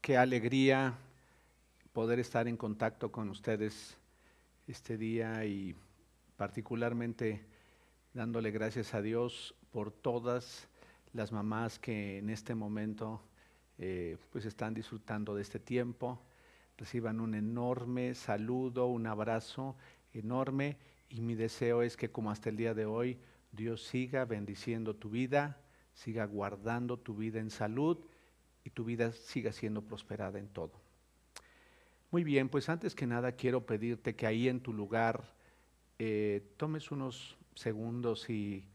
qué alegría poder estar en contacto con ustedes este día y particularmente dándole gracias a Dios por todas las mamás que en este momento eh, pues están disfrutando de este tiempo. Reciban un enorme saludo, un abrazo enorme y mi deseo es que como hasta el día de hoy Dios siga bendiciendo tu vida, siga guardando tu vida en salud y tu vida siga siendo prosperada en todo. Muy bien, pues antes que nada quiero pedirte que ahí en tu lugar eh, tomes unos segundos y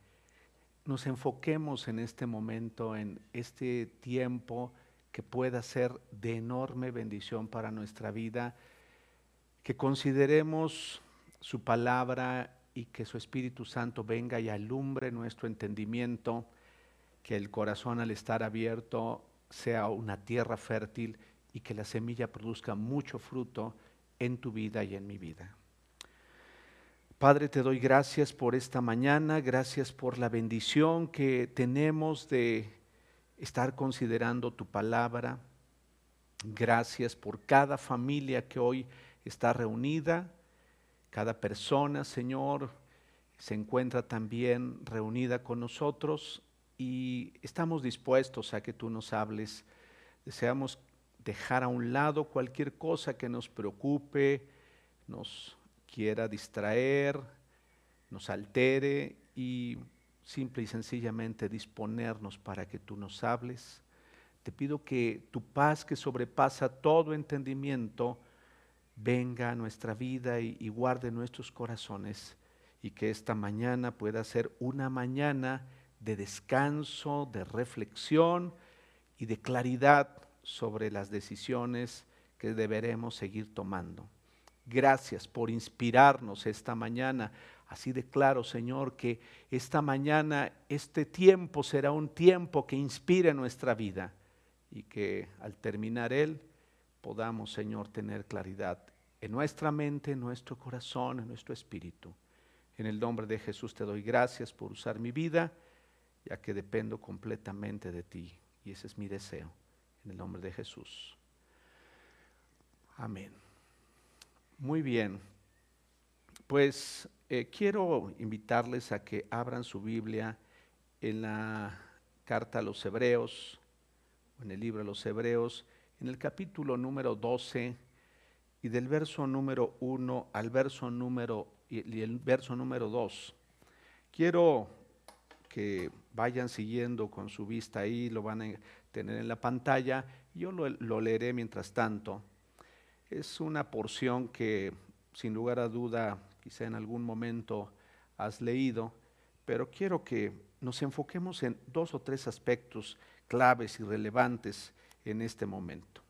nos enfoquemos en este momento, en este tiempo que pueda ser de enorme bendición para nuestra vida, que consideremos su palabra y que su Espíritu Santo venga y alumbre nuestro entendimiento, que el corazón al estar abierto sea una tierra fértil y que la semilla produzca mucho fruto en tu vida y en mi vida. Padre, te doy gracias por esta mañana, gracias por la bendición que tenemos de estar considerando tu palabra. Gracias por cada familia que hoy está reunida, cada persona, Señor, se encuentra también reunida con nosotros y estamos dispuestos a que tú nos hables. Deseamos dejar a un lado cualquier cosa que nos preocupe, nos quiera distraer, nos altere y simple y sencillamente disponernos para que tú nos hables. Te pido que tu paz que sobrepasa todo entendimiento venga a nuestra vida y, y guarde nuestros corazones y que esta mañana pueda ser una mañana de descanso, de reflexión y de claridad sobre las decisiones que deberemos seguir tomando. Gracias por inspirarnos esta mañana. Así declaro, Señor, que esta mañana, este tiempo será un tiempo que inspire nuestra vida y que al terminar él podamos, Señor, tener claridad en nuestra mente, en nuestro corazón, en nuestro espíritu. En el nombre de Jesús te doy gracias por usar mi vida, ya que dependo completamente de ti. Y ese es mi deseo. En el nombre de Jesús. Amén. Muy bien. Pues eh, quiero invitarles a que abran su Biblia en la carta a los Hebreos, en el libro de los Hebreos, en el capítulo número 12 y del verso número 1 al verso número y el verso número 2. Quiero que vayan siguiendo con su vista ahí, lo van a tener en la pantalla. Yo lo, leeré mientras tanto. Es una porción que sin lugar a duda quizá en algún momento has leído, pero quiero que nos enfoquemos en dos o tres aspectos claves y relevantes en este momento.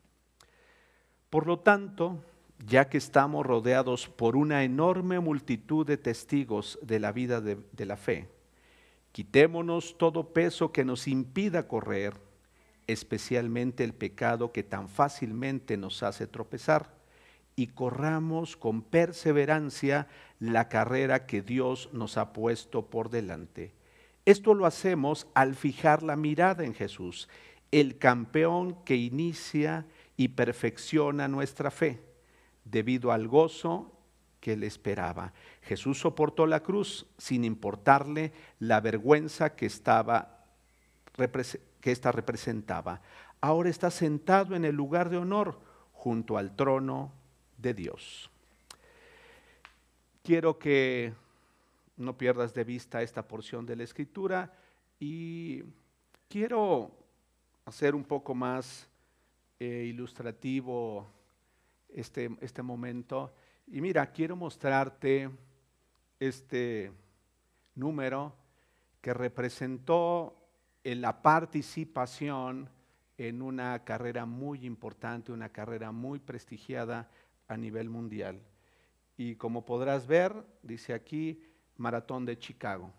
Por lo tanto, ya que estamos rodeados por una enorme multitud de testigos de la vida de la fe, quitémonos todo peso que nos impida correr especialmente el pecado que tan fácilmente nos hace tropezar, y corramos con perseverancia la carrera que Dios nos ha puesto por delante. Esto lo hacemos al fijar la mirada en Jesús, el campeón que inicia y perfecciona nuestra fe, debido al gozo que le esperaba. Jesús soportó la cruz sin importarle la vergüenza que estaba que ésta representaba. Ahora está sentado en el lugar de honor junto al trono de Dios. Quiero que no pierdas de vista esta porción de la escritura y quiero hacer un poco más eh, ilustrativo este, este momento. Y mira, quiero mostrarte este número que representó en la participación en una carrera muy importante, una carrera muy prestigiada a nivel mundial. Y como podrás ver, dice aquí, Maratón de Chicago.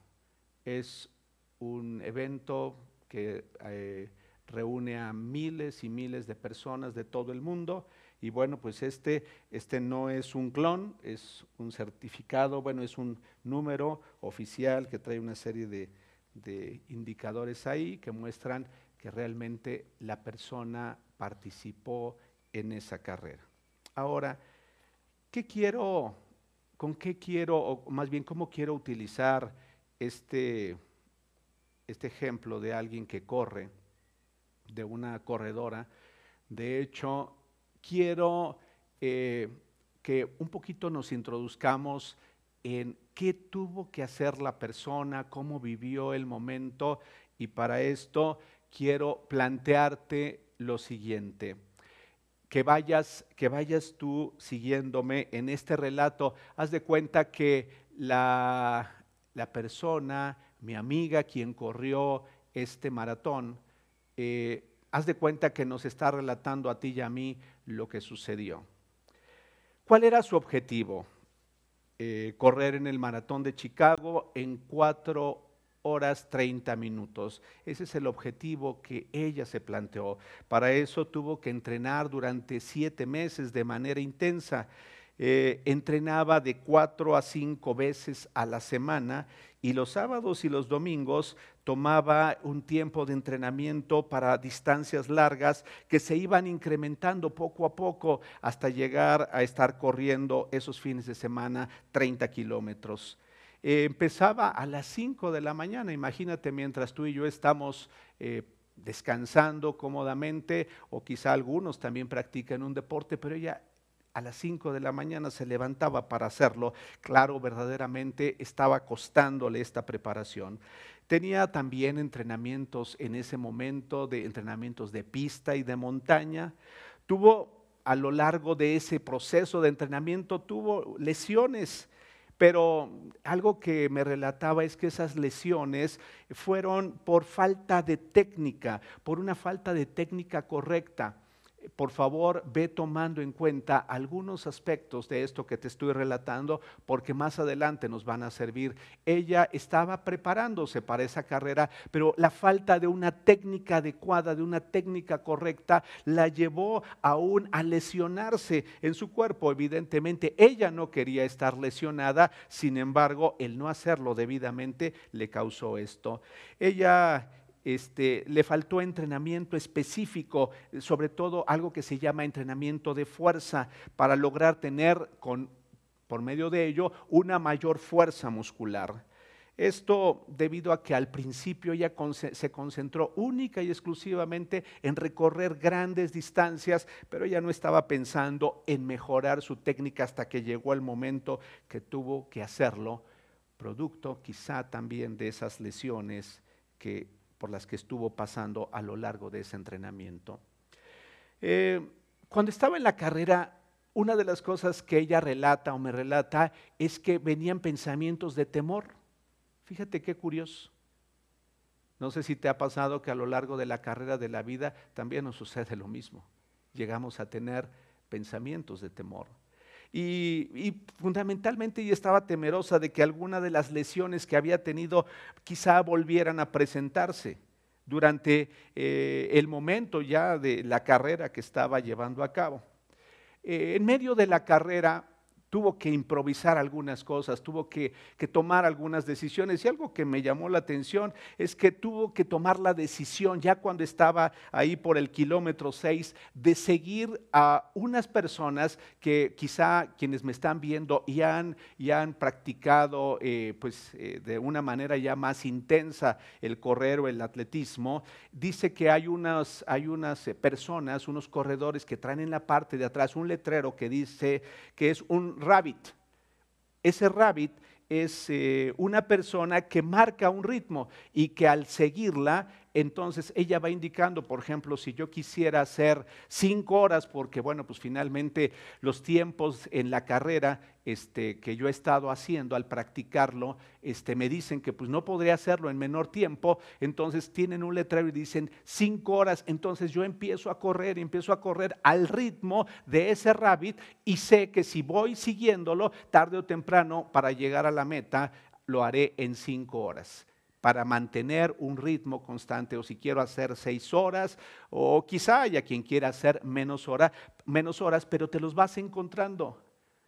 Es un evento que eh, reúne a miles y miles de personas de todo el mundo. Y bueno, pues este, este no es un clon, es un certificado, bueno, es un número oficial que trae una serie de, de indicadores ahí que muestran que realmente la persona participó en esa carrera. Ahora, ¿qué quiero, con qué quiero, o más bien cómo quiero utilizar este, este ejemplo de alguien que corre, de una corredora? De hecho, quiero eh, que un poquito nos introduzcamos en qué tuvo que hacer la persona, cómo vivió el momento y para esto quiero plantearte lo siguiente. Que vayas, que vayas tú siguiéndome en este relato. Haz de cuenta que la, la persona, mi amiga, quien corrió este maratón, eh, haz de cuenta que nos está relatando a ti y a mí lo que sucedió. ¿Cuál era su objetivo? Eh, correr en el maratón de Chicago en cuatro horas 30 minutos. Ese es el objetivo que ella se planteó. Para eso tuvo que entrenar durante siete meses de manera intensa. Eh, entrenaba de cuatro a cinco veces a la semana y los sábados y los domingos tomaba un tiempo de entrenamiento para distancias largas que se iban incrementando poco a poco hasta llegar a estar corriendo esos fines de semana 30 kilómetros. Empezaba a las 5 de la mañana, imagínate mientras tú y yo estamos eh, descansando cómodamente o quizá algunos también practican un deporte, pero ella a las 5 de la mañana se levantaba para hacerlo. Claro, verdaderamente estaba costándole esta preparación. Tenía también entrenamientos en ese momento, de entrenamientos de pista y de montaña. Tuvo a lo largo de ese proceso de entrenamiento, tuvo lesiones. Pero algo que me relataba es que esas lesiones fueron por falta de técnica, por una falta de técnica correcta por favor ve tomando en cuenta algunos aspectos de esto que te estoy relatando porque más adelante nos van a servir. Ella estaba preparándose para esa carrera, pero la falta de una técnica adecuada, de una técnica correcta, la llevó aún a lesionarse en su cuerpo. Evidentemente, ella no quería estar lesionada, sin embargo, el no hacerlo debidamente le causó esto. Ella este, le faltó entrenamiento específico, sobre todo algo que se llama entrenamiento de fuerza, para lograr tener por medio de ello una mayor fuerza muscular. Esto debido a que al principio ella se concentró única y exclusivamente en recorrer grandes distancias, pero ella no estaba pensando en mejorar su técnica hasta que llegó el momento que tuvo que hacerlo, producto quizá también de esas lesiones que por las que estuvo pasando a lo largo de ese entrenamiento. Eh, cuando estaba en la carrera, una de las cosas que ella relata o me relata es que venían pensamientos de temor. Fíjate qué curioso. No sé si te ha pasado que a lo largo de la carrera de la vida también nos sucede lo mismo. Llegamos a tener pensamientos de temor. Y, fundamentalmente ella estaba temerosa de que alguna de las lesiones que había tenido quizá volvieran a presentarse durante eh, el momento ya de la carrera que estaba llevando a cabo. Eh, en medio de la carrera tuvo que improvisar algunas cosas, tuvo que, tomar algunas decisiones. Y algo que me llamó la atención es que tuvo que tomar la decisión, ya cuando estaba ahí por el kilómetro 6, de seguir a unas personas que quizá quienes me están viendo y han, han practicado eh, pues, eh, de una manera ya más intensa el correr o el atletismo. Dice que hay unas, hay unas eh, personas, unos corredores que traen en la parte de atrás un letrero que dice que es un rabbit. Ese rabbit es eh, una persona que marca un ritmo y que al seguirla entonces ella va indicando, por ejemplo, si yo quisiera hacer cinco horas, porque bueno, pues finalmente los tiempos en la carrera este, que yo he estado haciendo al practicarlo, este, me dicen que pues no podría hacerlo en menor tiempo, entonces tienen un letrero y dicen cinco horas, entonces yo empiezo a correr, empiezo a correr al ritmo de ese rabbit y sé que si voy siguiéndolo, tarde o temprano, para llegar a la meta, lo haré en cinco horas para mantener un ritmo constante o si quiero hacer seis horas o quizá haya quien quiera hacer menos, hora, menos horas, pero te los vas encontrando.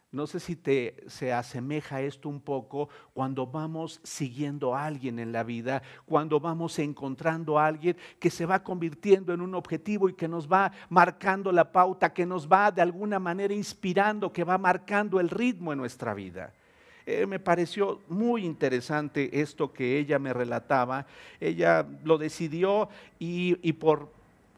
No sé si te se asemeja esto un poco cuando vamos siguiendo a alguien en la vida, cuando vamos encontrando a alguien que se va convirtiendo en un objetivo y que nos va marcando la pauta, que nos va de alguna manera inspirando, que va marcando el ritmo en nuestra vida. Eh, me pareció muy interesante esto que ella me relataba. Ella lo decidió y, y por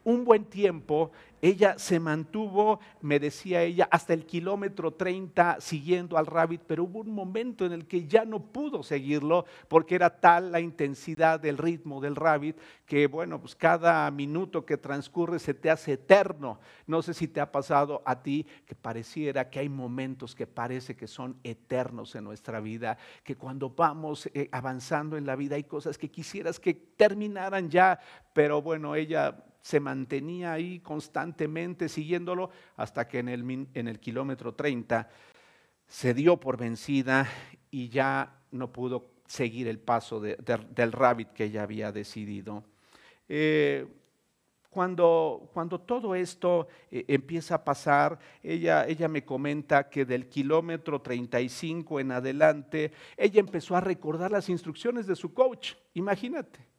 un buen tiempo ella se mantuvo, me decía ella, hasta el kilómetro 30 siguiendo al rabbit, pero hubo un momento en el que ya no pudo seguirlo porque era tal la intensidad del ritmo del rabbit que, bueno, pues cada minuto que transcurre se te hace eterno. No sé si te ha pasado a ti que pareciera que hay momentos que parece que son eternos en nuestra vida, que cuando vamos eh, avanzando en la vida hay cosas que quisieras que terminaran ya, pero bueno, ella se mantenía ahí constantemente siguiéndolo hasta que en el, en el kilómetro 30 se dio por vencida y ya no pudo seguir el paso del rabbit que ella había decidido. Eh, cuando, cuando, todo esto eh, empieza a pasar, ella, ella me comenta que del kilómetro 35 en adelante, ella empezó a recordar las instrucciones de su coach. Imagínate.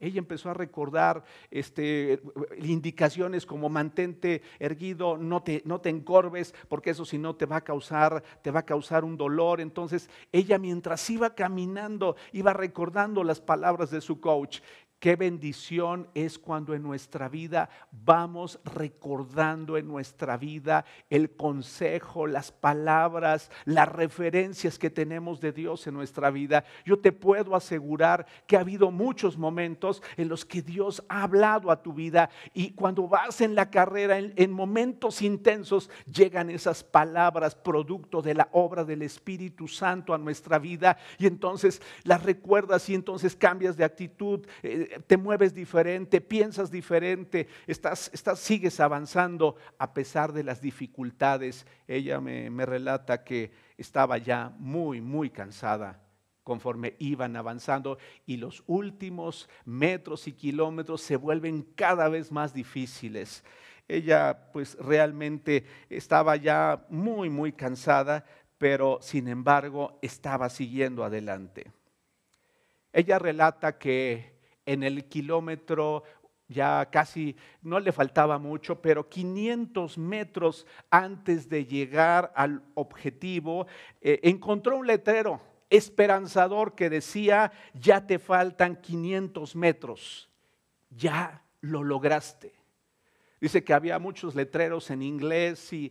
Ella empezó a recordar este, indicaciones como mantente erguido, no te, no te encorves, porque eso si no te va a causar, te va a causar un dolor. Entonces, ella mientras iba caminando, iba recordando las palabras de su coach Qué bendición es cuando en nuestra vida vamos recordando en nuestra vida el consejo, las palabras, las referencias que tenemos de Dios en nuestra vida. Yo te puedo asegurar que ha habido muchos momentos en los que Dios ha hablado a tu vida y cuando vas en la carrera, en, momentos intensos, llegan esas palabras producto de la obra del Espíritu Santo a nuestra vida y entonces las recuerdas y entonces cambias de actitud. Eh, te mueves diferente, piensas diferente, estás, estás, sigues avanzando a pesar de las dificultades. Ella me, me relata que estaba ya muy, muy cansada conforme iban avanzando y los últimos metros y kilómetros se vuelven cada vez más difíciles. Ella pues realmente estaba ya muy, muy cansada, pero sin embargo estaba siguiendo adelante. Ella relata que en el kilómetro ya casi no le faltaba mucho, pero 500 metros antes de llegar al objetivo, eh, encontró un letrero esperanzador que decía, ya te faltan 500 metros, ya lo lograste. Dice que había muchos letreros en inglés, eh,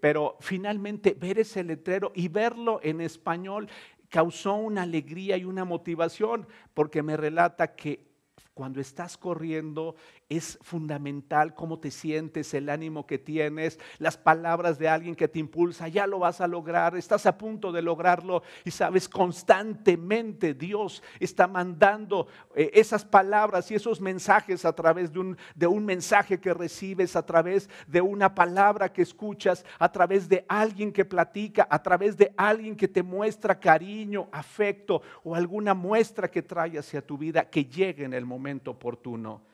pero finalmente ver ese letrero y verlo en español causó una alegría y una motivación, porque me relata que cuando estás corriendo es fundamental cómo te sientes, el ánimo que tienes, las palabras de alguien que te impulsa, ya lo vas a lograr, estás a punto de lograrlo y sabes, constantemente Dios está mandando eh, esas palabras y esos mensajes a través de un, de un mensaje que recibes, a través de una palabra que escuchas, a través de alguien que platica, a través de alguien que te muestra cariño, afecto o alguna muestra que trae hacia tu vida que llegue en el momento oportuno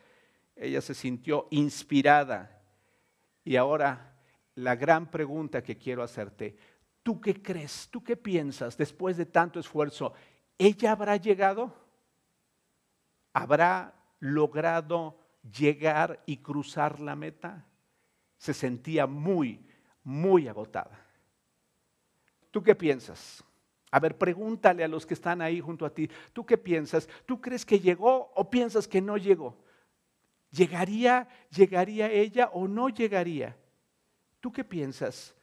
ella se sintió inspirada. Y ahora la gran pregunta que quiero hacerte, ¿tú qué crees? ¿Tú qué piensas después de tanto esfuerzo? ¿Ella habrá llegado? ¿Habrá logrado llegar y cruzar la meta? Se sentía muy, muy agotada. ¿Tú qué piensas? A ver, pregúntale a los que están ahí junto a ti, ¿tú qué piensas? ¿Tú crees que llegó o piensas que no llegó? ¿Llegaría, llegaría ella o no llegaría? ¿Tú qué piensas?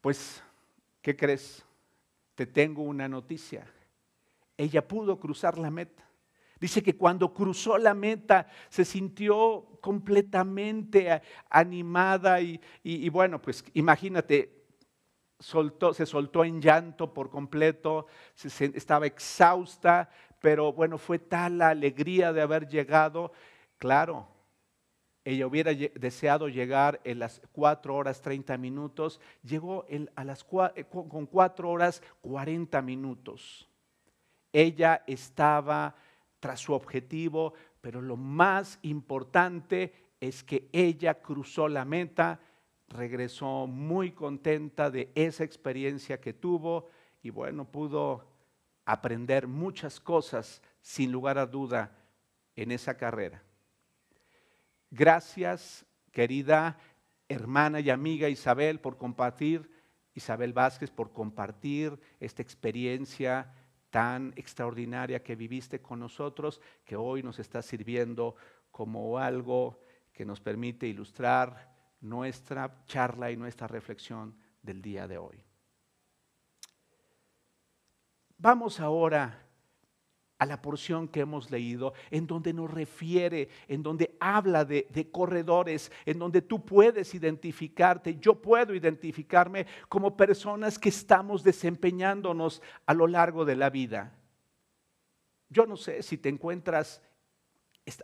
Pues, ¿qué crees? Te tengo una noticia. Ella pudo cruzar la meta. Dice que cuando cruzó la meta se sintió completamente animada y, bueno, pues imagínate, soltó, se soltó en llanto por completo, estaba exhausta, pero bueno, fue tal la alegría de haber llegado Claro, ella hubiera deseado llegar en las 4 horas 30 minutos, llegó a las eh, con 4 horas 40 minutos. Ella estaba tras su objetivo, pero lo más importante es que ella cruzó la meta regresó muy contenta de esa experiencia que tuvo y bueno, pudo aprender muchas cosas sin lugar a duda en esa carrera. Gracias, querida hermana y amiga Isabel, por compartir, Isabel Vázquez, por compartir esta experiencia tan extraordinaria que viviste con nosotros, que hoy nos está sirviendo como algo que nos permite ilustrar nuestra charla y nuestra reflexión del día de hoy. Vamos ahora a la porción que hemos leído, en donde nos refiere, en donde habla de, de, corredores, en donde tú puedes identificarte, yo puedo identificarme como personas que estamos desempeñándonos a lo largo de la vida. Yo no sé si te encuentras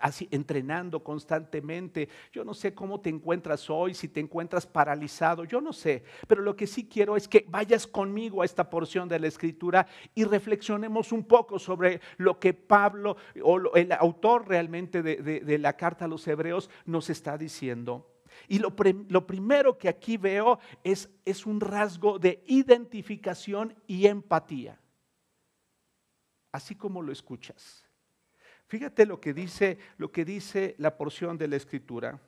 así entrenando constantemente. Yo no sé cómo te encuentras hoy, si te encuentras paralizado, yo no sé, pero lo que sí quiero es que vayas conmigo a esta porción de la escritura y reflexionemos un poco sobre lo que Pablo o el autor realmente de, la carta a los hebreos nos está diciendo. Y lo, primero que aquí veo es un rasgo de identificación y empatía, así como lo escuchas. Fíjate lo que dice, lo que dice la porción de la escritura.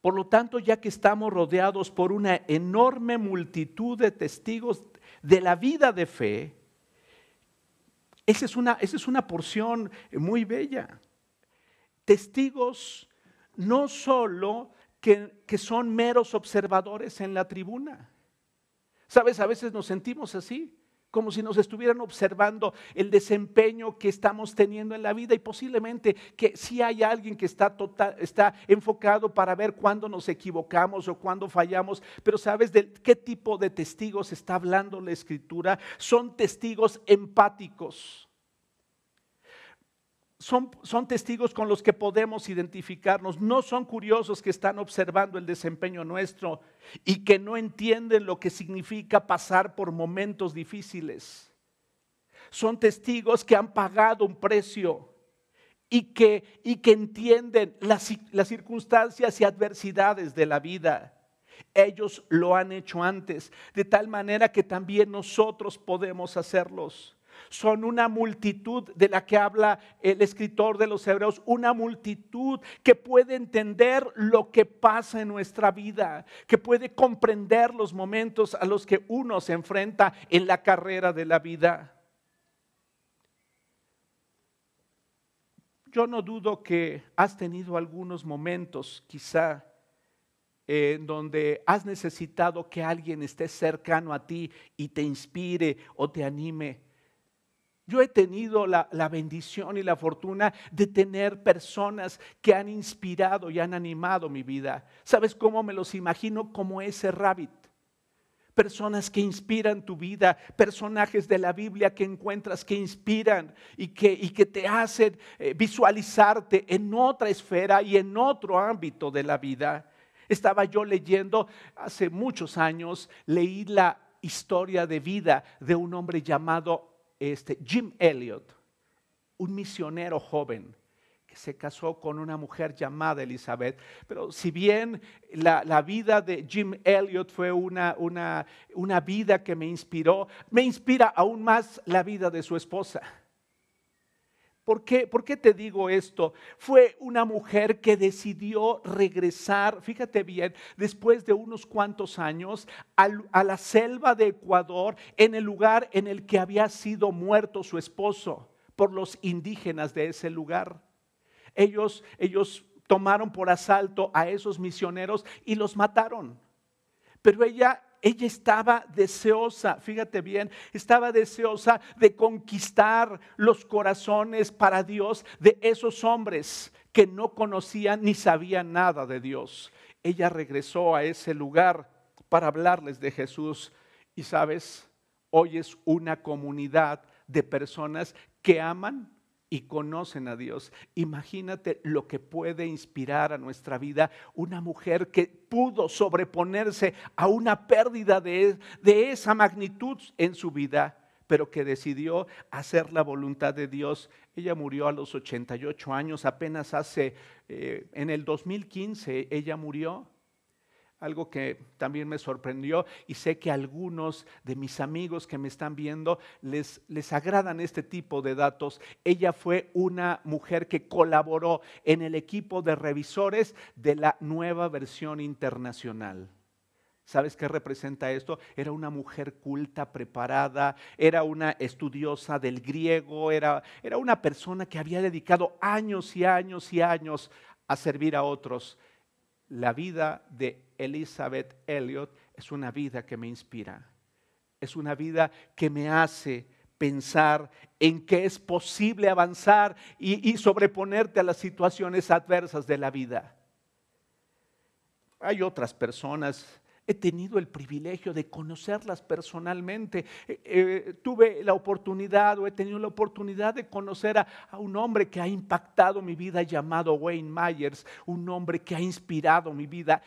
Por lo tanto, ya que estamos rodeados por una enorme multitud de testigos de la vida de fe, esa es una, esa es una porción muy bella. Testigos no solo que, que son meros observadores en la tribuna. Sabes, a veces nos sentimos así como si nos estuvieran observando el desempeño que estamos teniendo en la vida. Y posiblemente que si hay alguien que está, total, está enfocado para ver cuándo nos equivocamos o cuándo fallamos, pero ¿sabes de qué tipo de testigos está hablando la escritura? Son testigos empáticos son, testigos con los que podemos identificarnos, no son curiosos que están observando el desempeño nuestro y que no entienden lo que significa pasar por momentos difíciles. Son testigos que han pagado un precio y que, y que entienden las, las circunstancias y adversidades de la vida. Ellos lo han hecho antes, de tal manera que también nosotros podemos hacerlos son una multitud de la que habla el escritor de los Hebreos, una multitud que puede entender lo que pasa en nuestra vida, que puede comprender los momentos a los que uno se enfrenta en la carrera de la vida. Yo no dudo que has tenido algunos momentos, quizá, en donde has necesitado que alguien esté cercano a ti y te inspire o te anime. Yo he tenido la, bendición y la fortuna de tener personas que han inspirado y han animado mi vida. ¿Sabes cómo me los imagino? Como ese rabbit. Personas que inspiran tu vida, personajes de la Biblia que encuentras que inspiran y que, y que te hacen eh, visualizarte en otra esfera y en otro ámbito de la vida. Estaba yo leyendo hace muchos años, leí la historia de vida de un hombre llamado este, Jim Elliot, un misionero joven que se casó con una mujer llamada Elizabeth. Pero si bien la, vida de Jim Elliot fue una, una, una vida que me inspiró, me inspira aún más la vida de su esposa. ¿Por qué, ¿Por qué, te digo esto? Fue una mujer que decidió regresar, fíjate bien, después de unos cuantos años a la selva de Ecuador, en el lugar en el que había sido muerto su esposo por los indígenas de ese lugar. Ellos, ellos tomaron por asalto a esos misioneros y los mataron. Pero ella ella estaba deseosa, fíjate bien, estaba deseosa de conquistar los corazones para Dios de esos hombres que no conocían ni sabían nada de Dios. Ella regresó a ese lugar para hablarles de Jesús y sabes, hoy es una comunidad de personas que aman y conocen a Dios. Imagínate lo que puede inspirar a nuestra vida una mujer que pudo sobreponerse a una pérdida de, esa magnitud en su vida, pero que decidió hacer la voluntad de Dios. Ella murió a los 88 años, apenas hace, eh, en el 2015 ella murió. Algo que también me sorprendió y sé que algunos de mis amigos que me están viendo les, les agradan este tipo de datos. Ella fue una mujer que colaboró en el equipo de revisores de la nueva versión internacional. ¿Sabes qué representa esto? Era una mujer culta, preparada, era una estudiosa del griego, era, era una persona que había dedicado años y años y años a servir a otros. La vida de Elizabeth Elliot es una vida que me inspira, es una vida que me hace pensar en que es posible avanzar y, y sobreponerte a las situaciones adversas de la vida. Hay otras personas He tenido el privilegio de conocerlas personalmente. Eh, eh, tuve la oportunidad o he tenido la oportunidad de conocer a, un hombre que ha impactado mi vida llamado Wayne Myers, un hombre que ha inspirado mi vida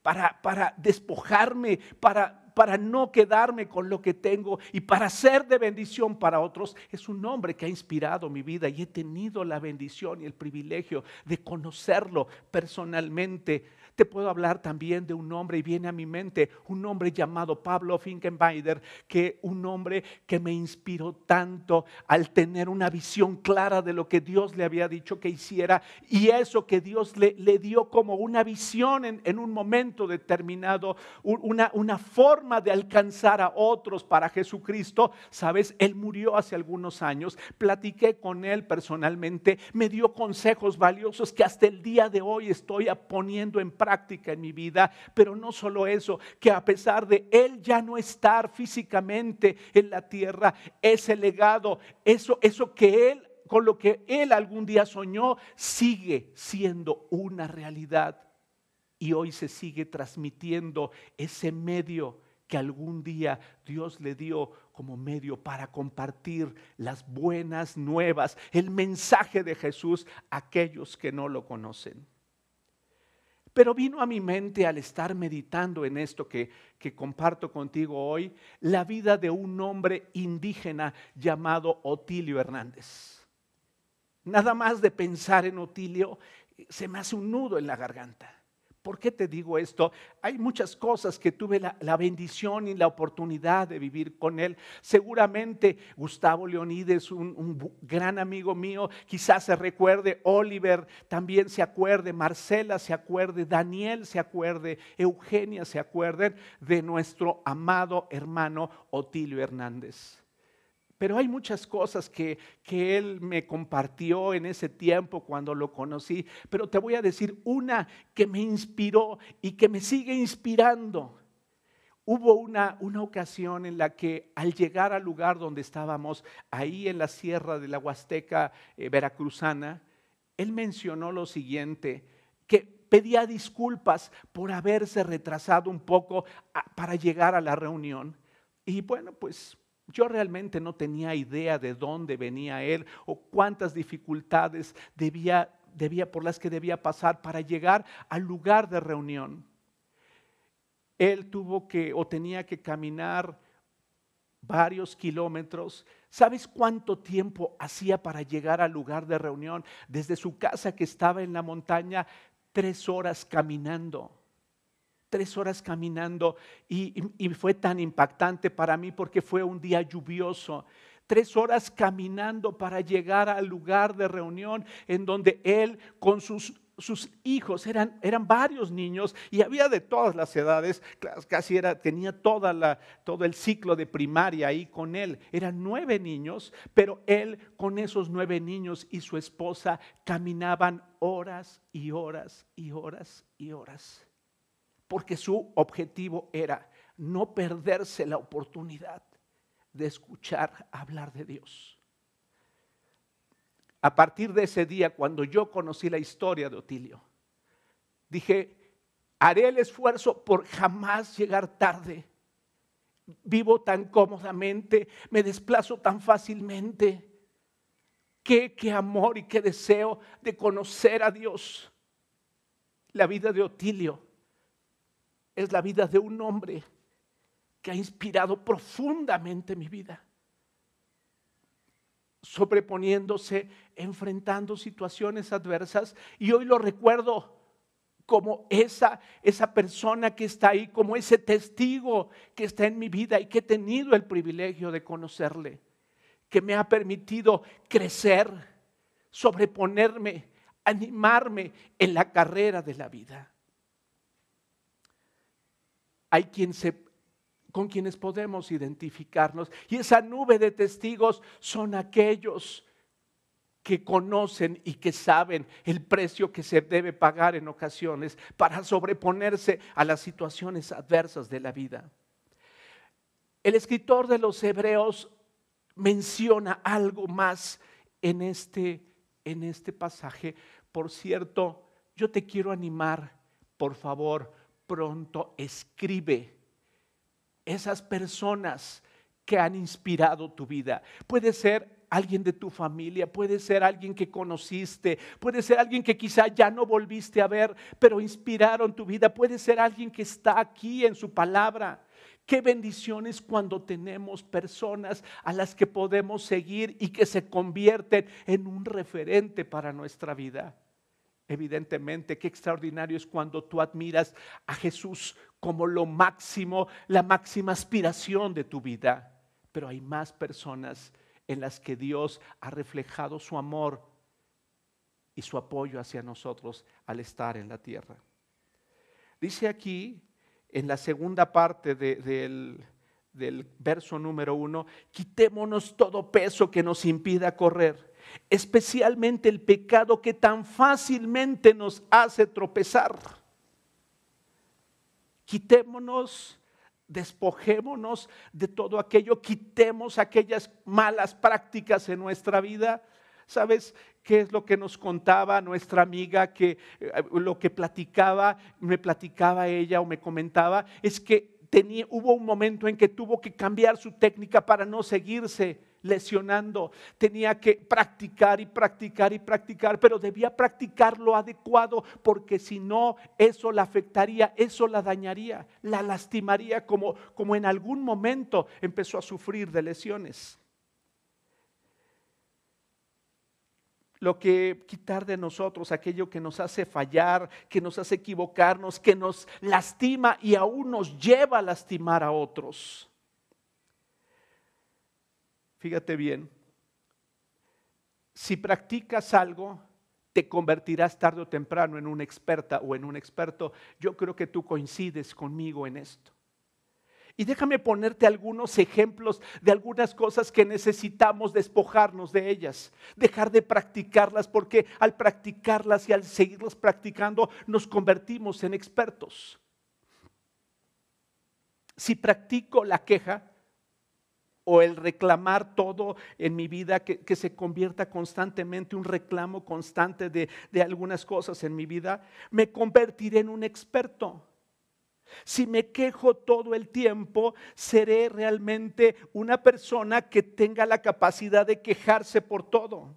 para, para despojarme, para, para no quedarme con lo que tengo y para ser de bendición para otros. Es un hombre que ha inspirado mi vida y he tenido la bendición y el privilegio de conocerlo personalmente. Te puedo hablar también de un hombre, y viene a mi mente, un hombre llamado Pablo Finkenbeider, que un hombre que me inspiró tanto al tener una visión clara de lo que Dios le había dicho que hiciera y eso que Dios le, le dio como una visión en, en un momento determinado, una, una forma de alcanzar a otros para Jesucristo. Sabes, él murió hace algunos años, platiqué con él personalmente, me dio consejos valiosos que hasta el día de hoy estoy poniendo en práctica práctica en mi vida, pero no solo eso, que a pesar de él ya no estar físicamente en la tierra, ese legado, eso, eso que él, con lo que él algún día soñó, sigue siendo una realidad. Y hoy se sigue transmitiendo ese medio que algún día Dios le dio como medio para compartir las buenas nuevas, el mensaje de Jesús a aquellos que no lo conocen. Pero vino a mi mente al estar meditando en esto que, que comparto contigo hoy, la vida de un hombre indígena llamado Otilio Hernández. Nada más de pensar en Otilio, se me hace un nudo en la garganta. ¿Por qué te digo esto? Hay muchas cosas que tuve la, bendición y la oportunidad de vivir con él. Seguramente Gustavo Leonides, un, un, gran amigo mío, quizás se recuerde, Oliver también se acuerde, Marcela se acuerde, Daniel se acuerde, Eugenia se acuerden de nuestro amado hermano Otilio Hernández. Pero hay muchas cosas que, que, Él me compartió en ese tiempo cuando lo conocí. Pero te voy a decir una que me inspiró y que me sigue inspirando. Hubo una, una ocasión en la que al llegar al lugar donde estábamos, ahí en la sierra de la Huasteca eh, veracruzana, Él mencionó lo siguiente, que pedía disculpas por haberse retrasado un poco para llegar a la reunión. Y bueno, pues yo realmente no tenía idea de dónde venía él o cuántas dificultades debía, debía por las que debía pasar para llegar al lugar de reunión. Él tuvo que o tenía que caminar varios kilómetros. ¿Sabes cuánto tiempo hacía para llegar al lugar de reunión? Desde su casa que estaba en la montaña, tres horas caminando tres horas caminando y, fue tan impactante para mí porque fue un día lluvioso tres horas caminando para llegar al lugar de reunión en donde él con sus, sus hijos, eran, eran varios niños y había de todas las edades, casi era, tenía toda la, todo el ciclo de primaria ahí con él. Eran nueve niños, pero él con esos nueve niños y su esposa caminaban horas y horas y horas y horas porque su objetivo era no perderse la oportunidad de escuchar hablar de Dios. A partir de ese día, cuando yo conocí la historia de Otilio, dije, haré el esfuerzo por jamás llegar tarde. Vivo tan cómodamente, me desplazo tan fácilmente. Qué, qué amor y qué deseo de conocer a Dios. La vida de Otilio es la vida de un hombre que ha inspirado profundamente mi vida, sobreponiéndose, enfrentando situaciones adversas. Y hoy lo recuerdo como esa, esa persona que está ahí, como ese testigo que está en mi vida y que he tenido el privilegio de conocerle, que me ha permitido crecer, sobreponerme, animarme en la carrera de la vida. Hay quien se con quienes podemos identificarnos y esa nube de testigos son aquellos que conocen y que saben el precio que se debe pagar en ocasiones para sobreponerse a las situaciones adversas de la vida. El escritor de los Hebreos menciona algo más en este, en este pasaje. Por cierto, yo te quiero animar, por favor, pronto escribe esas personas que han inspirado tu vida. Puede ser alguien de tu familia, puede ser alguien que conociste, puede ser alguien que quizá ya no volviste a ver, pero inspiraron tu vida, puede ser alguien que está aquí en su palabra. Qué bendiciones cuando tenemos personas a las que podemos seguir y que se convierten en un referente para nuestra vida. Evidentemente, qué extraordinario es cuando tú admiras a Jesús como lo máximo, la máxima aspiración de tu vida. Pero hay más personas en las que Dios ha reflejado su amor y su apoyo hacia nosotros al estar en la tierra. Dice aquí, en la segunda parte del, del verso número uno, quitémonos todo peso que nos impida correr, especialmente el pecado que tan fácilmente nos hace tropezar. Quitémonos despojémonos de todo aquello, quitemos aquellas malas prácticas en nuestra vida. ¿Sabes qué es lo que nos contaba nuestra amiga? Que eh, lo que platicaba, me platicaba ella o me comentaba, es que tenía, hubo un momento en que tuvo que cambiar su técnica para no seguirse lesionando. Tenía que practicar y practicar y practicar, pero debía practicar lo adecuado porque si no, eso la afectaría, eso la dañaría, la lastimaría como, como en algún momento empezó a sufrir de lesiones. lo que quitar de nosotros, aquello que nos hace fallar, que nos hace equivocarnos, que nos lastima y aún nos lleva a lastimar a otros fíjate bien, si practicas algo, te convertirás tarde o temprano en una experta o en un experto. Yo creo que tú coincides conmigo en esto. Y déjame ponerte algunos ejemplos de algunas cosas que necesitamos despojarnos de ellas, dejar de practicarlas, porque al practicarlas y al seguirlas practicando nos convertimos en expertos. Si practico la queja, o el reclamar todo en mi vida, que, se convierta constantemente un reclamo constante de, de algunas cosas en mi vida, me convertiré en un experto. Si me quejo todo el tiempo, seré realmente una persona que tenga la capacidad de quejarse por todo.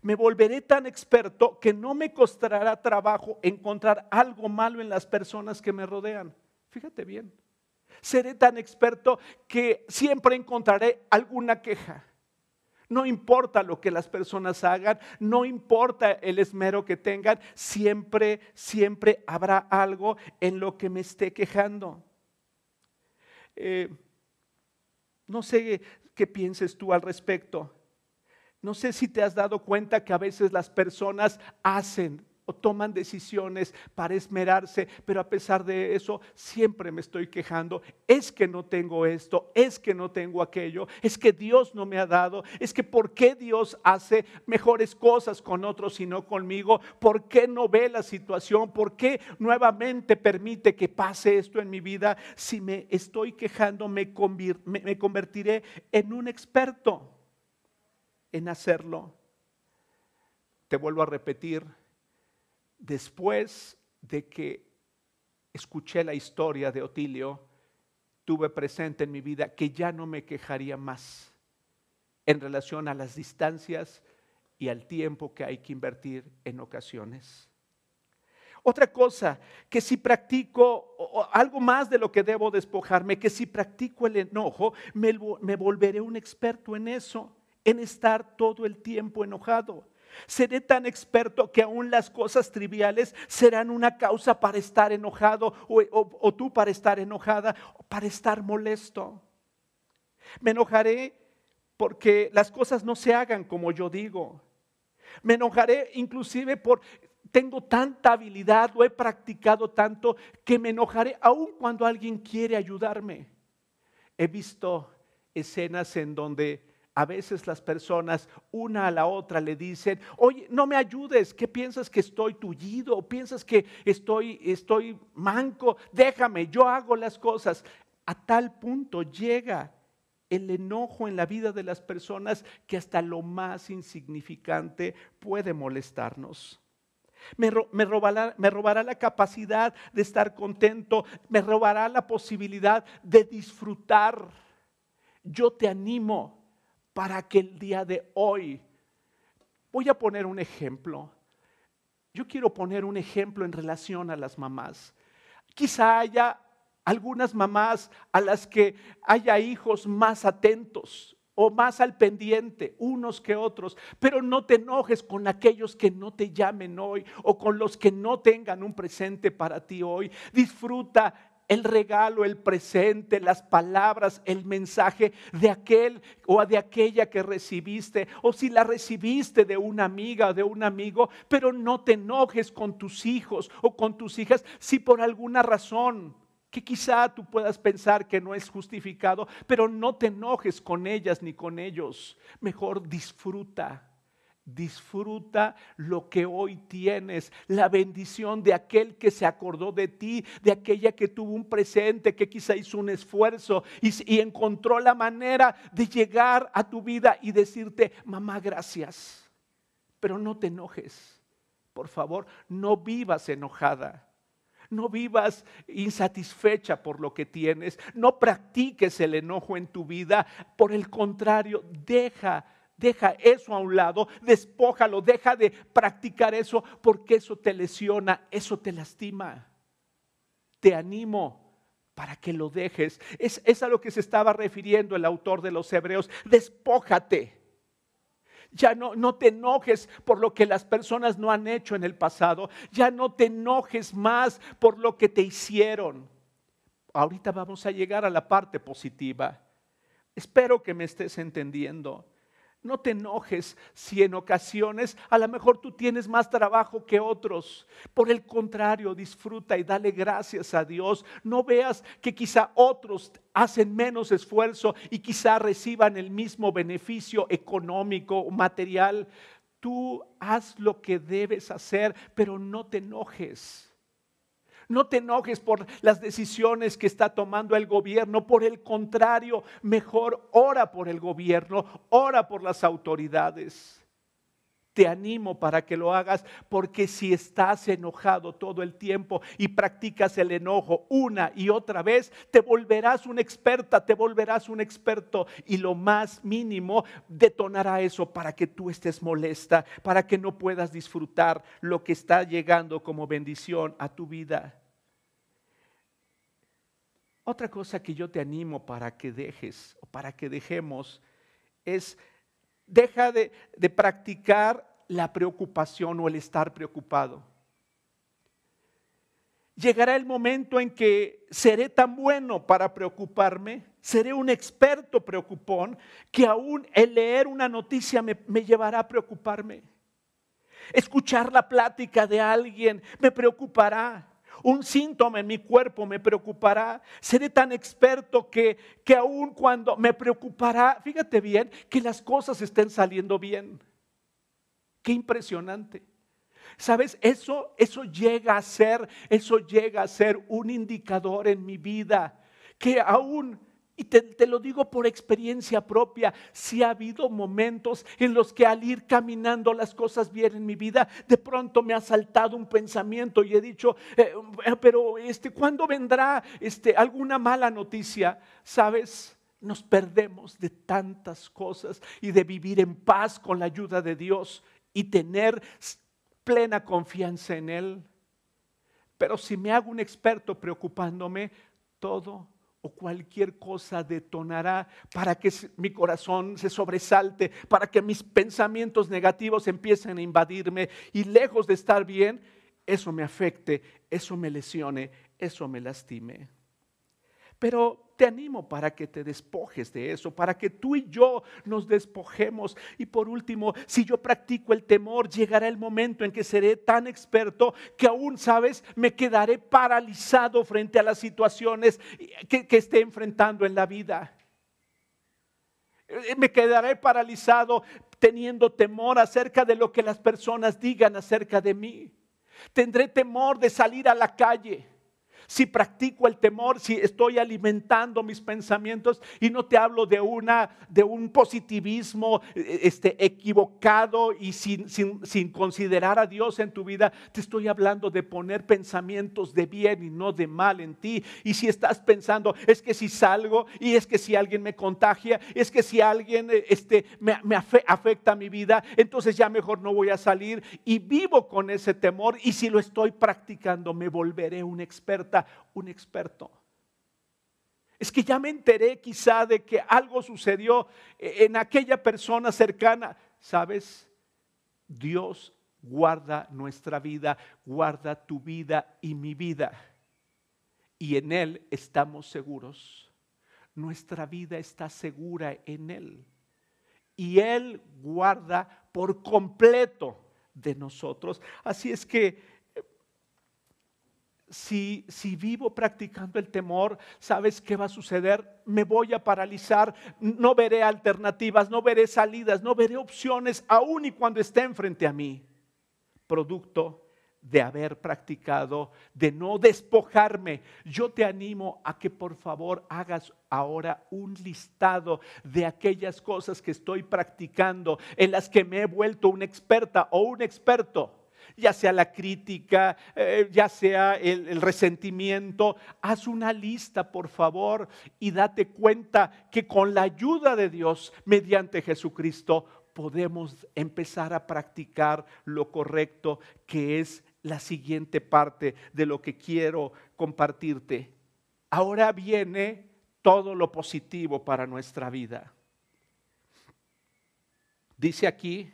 Me volveré tan experto que no me costará trabajo encontrar algo malo en las personas que me rodean. Fíjate bien. Seré tan experto que siempre encontraré alguna queja. No importa lo que las personas hagan, no importa el esmero que tengan, siempre, siempre habrá algo en lo que me esté quejando. Eh, no sé qué pienses tú al respecto. No sé si te has dado cuenta que a veces las personas hacen o toman decisiones para esmerarse, pero a pesar de eso siempre me estoy quejando. Es que no tengo esto, es que no tengo aquello, es que Dios no me ha dado, es que ¿por qué Dios hace mejores cosas con otros y no conmigo? ¿Por qué no ve la situación? ¿Por qué nuevamente permite que pase esto en mi vida? Si me estoy quejando, me, me convertiré en un experto en hacerlo. Te vuelvo a repetir después de que escuché la historia de Otilio, tuve presente en mi vida que ya no me quejaría más en relación a las distancias y al tiempo que hay que invertir en ocasiones. Otra cosa, que si practico algo más de lo que debo despojarme, que si practico el enojo, me, me volveré un experto en eso, en estar todo el tiempo enojado. Seré tan experto que aún las cosas triviales serán una causa para estar enojado o, tú para estar enojada o para estar molesto. Me enojaré porque las cosas no se hagan como yo digo. Me enojaré inclusive por tengo tanta habilidad o he practicado tanto que me enojaré aun cuando alguien quiere ayudarme. He visto escenas en donde a veces las personas una a la otra le dicen, oye, no me ayudes, ¿qué piensas que estoy tullido? ¿Piensas que estoy, estoy manco? Déjame, yo hago las cosas. A tal punto llega el enojo en la vida de las personas que hasta lo más insignificante puede molestarnos. Me, robará, me, robará, la capacidad de estar contento, me robará la posibilidad de disfrutar. Yo te animo para que el día de hoy, voy a poner un ejemplo. Yo quiero poner un ejemplo en relación a las mamás. Quizá haya algunas mamás a las que haya hijos más atentos o más al pendiente unos que otros, pero no te enojes con aquellos que no te llamen hoy o con los que no tengan un presente para ti hoy. Disfruta el regalo, el presente, las palabras, el mensaje de aquel o de aquella que recibiste, o si la recibiste de una amiga o de un amigo, pero no te enojes con tus hijos o con tus hijas si por alguna razón que quizá tú puedas pensar que no es justificado, pero no te enojes con ellas ni con ellos. Mejor disfruta Disfruta lo que hoy tienes, la bendición de aquel que se acordó de ti, de aquella que tuvo un presente, que quizá hizo un esfuerzo y, encontró la manera de llegar a tu vida y decirte, mamá, gracias. Pero no te enojes, por favor, no vivas enojada. No vivas insatisfecha por lo que tienes. No practiques el enojo en tu vida. Por el contrario, deja Deja eso a un lado, despójalo, deja de practicar eso porque eso te lesiona, eso te lastima. Te animo para que lo dejes. Es, es a lo que se estaba refiriendo el autor de los Hebreos. Despójate. Ya no, no te enojes por lo que las personas no han hecho en el pasado. Ya no te enojes más por lo que te hicieron. Ahorita vamos a llegar a la parte positiva. Espero que me estés entendiendo. No te enojes si en ocasiones a lo mejor tú tienes más trabajo que otros. Por el contrario, disfruta y dale gracias a Dios. No veas que quizá otros hacen menos esfuerzo y quizá reciban el mismo beneficio económico o material. Tú haz lo que debes hacer, pero no te enojes. No te enojes por las decisiones que está tomando el gobierno. Por el contrario, mejor ora por el gobierno, ora por las autoridades. Te animo para que lo hagas porque si estás enojado todo el tiempo y practicas el enojo una y otra vez, te volverás una experta, te volverás un experto y lo más mínimo detonará eso para que tú estés molesta, para que no puedas disfrutar lo que está llegando como bendición a tu vida. Otra cosa que yo te animo para que dejes o para que dejemos es deja de, practicar la preocupación o el estar preocupado. Llegará el momento en que seré tan bueno para preocuparme, seré un experto preocupón, que aún el leer una noticia me, me llevará a preocuparme. Escuchar la plática de alguien me preocupará un síntoma en mi cuerpo me preocupará. Seré tan experto que, que aun cuando me preocupará, fíjate bien, que las cosas estén saliendo bien. Qué impresionante. ¿Sabes? Eso, eso llega a ser, eso llega a ser un indicador en mi vida que aún y te, lo digo por experiencia propia, si ha habido momentos en los que al ir caminando las cosas bien en mi vida, de pronto me ha saltado un pensamiento y he dicho, eh, eh, pero este, ¿cuándo vendrá este, alguna mala noticia? ¿Sabes? Nos perdemos de tantas cosas y de vivir en paz con la ayuda de Dios y tener plena confianza en Él. Pero si me hago un experto preocupándome, todo o cualquier cosa detonará para que mi corazón se sobresalte, para que mis pensamientos negativos empiecen a invadirme y lejos de estar bien, eso me afecte, eso me lesione, eso me lastime. Pero te animo para que te despojes de eso, para que tú y yo nos despojemos. Y por último, si yo practico el temor, llegará el momento en que seré tan experto que aún, sabes, me quedaré paralizado frente a las situaciones que, que esté enfrentando en la vida. Eh, me quedaré paralizado teniendo temor acerca de lo que las personas digan acerca de mí. Tendré temor de salir a la calle si practico el temor, si estoy alimentando mis pensamientos y no te hablo de una de un positivismo eh, este equivocado y sin, sin, sin considerar a Dios en tu vida, te estoy hablando de poner pensamientos de bien y no de mal en ti. Y si estás pensando, es que si salgo y es que si alguien me contagia, es que si alguien eh, este, me, me afecta a mi vida, entonces ya mejor no voy a salir y vivo con ese temor y si lo estoy practicando me volveré un experto un experto. Es que ya me enteré quizá de que algo sucedió en aquella persona cercana. ¿Sabes? Dios guarda nuestra vida, guarda tu vida y mi vida. Y en Él estamos seguros. Nuestra vida está segura en Él. Y Él guarda por completo de nosotros. Así es que si, vivo practicando el temor, ¿sabes qué va a suceder? Me voy a paralizar, no veré alternativas, no veré salidas, no veré opciones, aun y cuando estén frente a mí. Producto de haber practicado, de no despojarme. Yo te animo a que por favor hagas ahora un listado de aquellas cosas que estoy practicando, en las que me he vuelto una experta o un experto ya sea la crítica, eh, ya sea el, el resentimiento. Haz una lista, por favor, y date cuenta que con la ayuda de Dios, mediante Jesucristo, podemos empezar a practicar lo correcto, que es la siguiente parte de lo que quiero compartirte. Ahora viene todo lo positivo para nuestra vida. Dice aquí,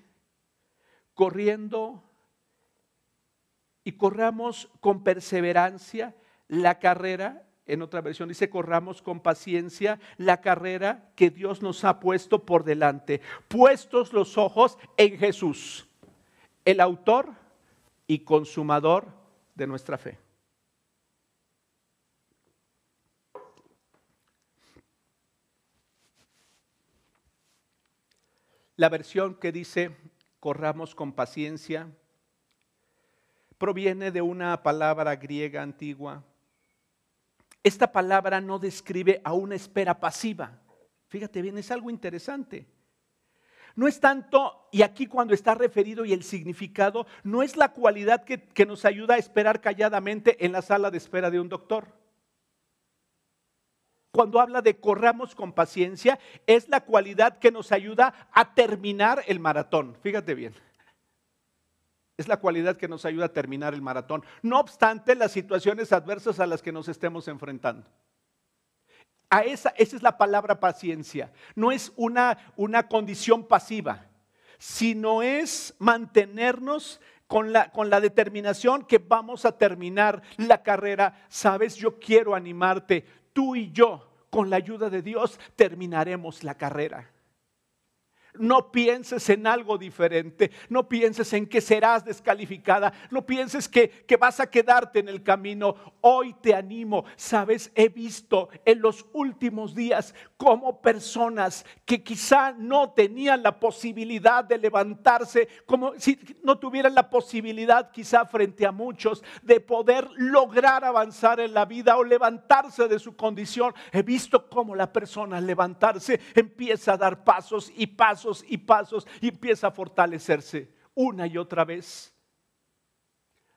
corriendo y corramos con perseverancia la carrera. En otra versión dice, corramos con paciencia la carrera que Dios nos ha puesto por delante, puestos los ojos en Jesús, el autor y consumador de nuestra fe. La versión que dice, corramos con paciencia proviene de una palabra griega antigua. Esta palabra no describe a una espera pasiva. Fíjate bien, es algo interesante. No es tanto, y aquí cuando está referido y el significado, no es la cualidad que, que, nos ayuda a esperar calladamente en la sala de espera de un doctor. Cuando habla de corramos con paciencia, es la cualidad que nos ayuda a terminar el maratón. Fíjate bien es la cualidad que nos ayuda a terminar el maratón, no obstante las situaciones adversas a las que nos estemos enfrentando. A esa, esa es la palabra paciencia. No es una, una condición pasiva, sino es mantenernos con la, con la determinación que vamos a terminar la carrera. Sabes, yo quiero animarte, tú y yo, con la ayuda de Dios, terminaremos la carrera. No pienses en algo diferente, no pienses en que serás descalificada, no pienses que, que, vas a quedarte en el camino. Hoy te animo, sabes, he visto en los últimos días como personas que quizá no tenían la posibilidad de levantarse, como si no tuvieran la posibilidad quizá frente a muchos de poder lograr avanzar en la vida o levantarse de su condición. He visto cómo la persona al levantarse empieza a dar pasos y pasos y pasos y empieza a fortalecerse una y otra vez.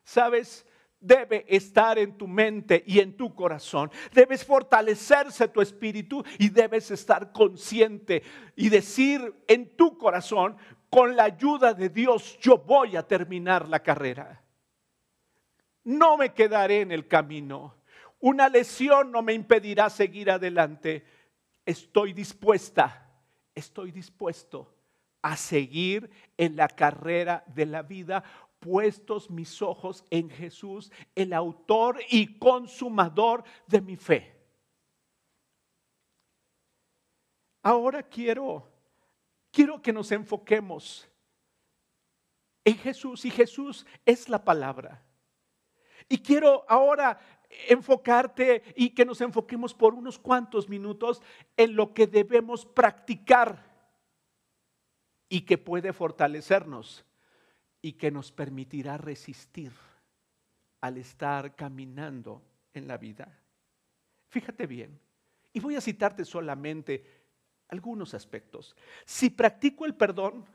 ¿Sabes? Debe estar en tu mente y en tu corazón. Debes fortalecerse tu espíritu y debes estar consciente y decir en tu corazón, con la ayuda de Dios yo voy a terminar la carrera. No me quedaré en el camino. una lesión no me impedirá seguir adelante. Estoy dispuesta, estoy dispuesto a seguir en la carrera de la vida, puestos mis ojos en Jesús, el autor y consumador de mi fe. Ahora quiero, quiero que nos enfoquemos en Jesús y Jesús es la palabra. Y quiero ahora enfocarte y que nos enfoquemos por unos cuantos minutos en lo que debemos practicar y que puede fortalecernos y que nos permitirá resistir al estar caminando en la vida. Fíjate bien, y voy a citarte solamente algunos aspectos. Si practico el perdón